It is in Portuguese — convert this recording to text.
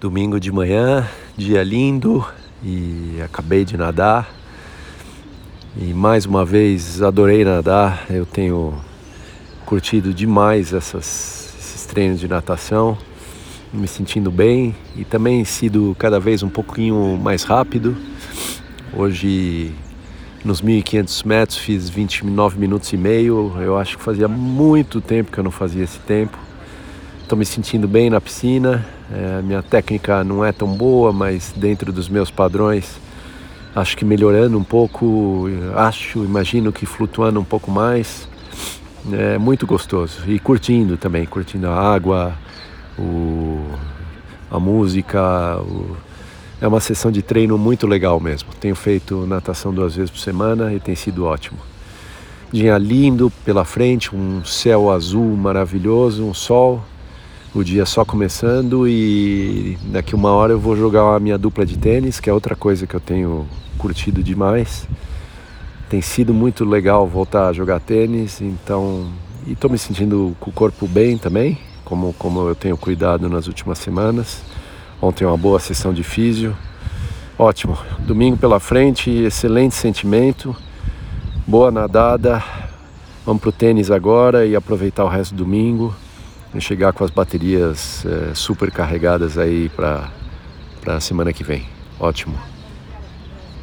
Domingo de manhã, dia lindo e acabei de nadar. E mais uma vez adorei nadar. Eu tenho curtido demais essas, esses treinos de natação, me sentindo bem e também sido cada vez um pouquinho mais rápido. Hoje nos 1.500 metros fiz 29 minutos e meio. Eu acho que fazia muito tempo que eu não fazia esse tempo. Estou me sentindo bem na piscina. É, minha técnica não é tão boa, mas dentro dos meus padrões, acho que melhorando um pouco. Acho, imagino que flutuando um pouco mais. É muito gostoso e curtindo também, curtindo a água, o, a música. O, é uma sessão de treino muito legal mesmo. Tenho feito natação duas vezes por semana e tem sido ótimo. Dia lindo pela frente, um céu azul maravilhoso, um sol o dia só começando e daqui uma hora eu vou jogar a minha dupla de tênis, que é outra coisa que eu tenho curtido demais. Tem sido muito legal voltar a jogar tênis, então e estou me sentindo com o corpo bem também, como como eu tenho cuidado nas últimas semanas. Ontem uma boa sessão de físio. Ótimo. Domingo pela frente, excelente sentimento. Boa nadada. Vamos pro tênis agora e aproveitar o resto do domingo chegar com as baterias é, super carregadas aí para a semana que vem. Ótimo.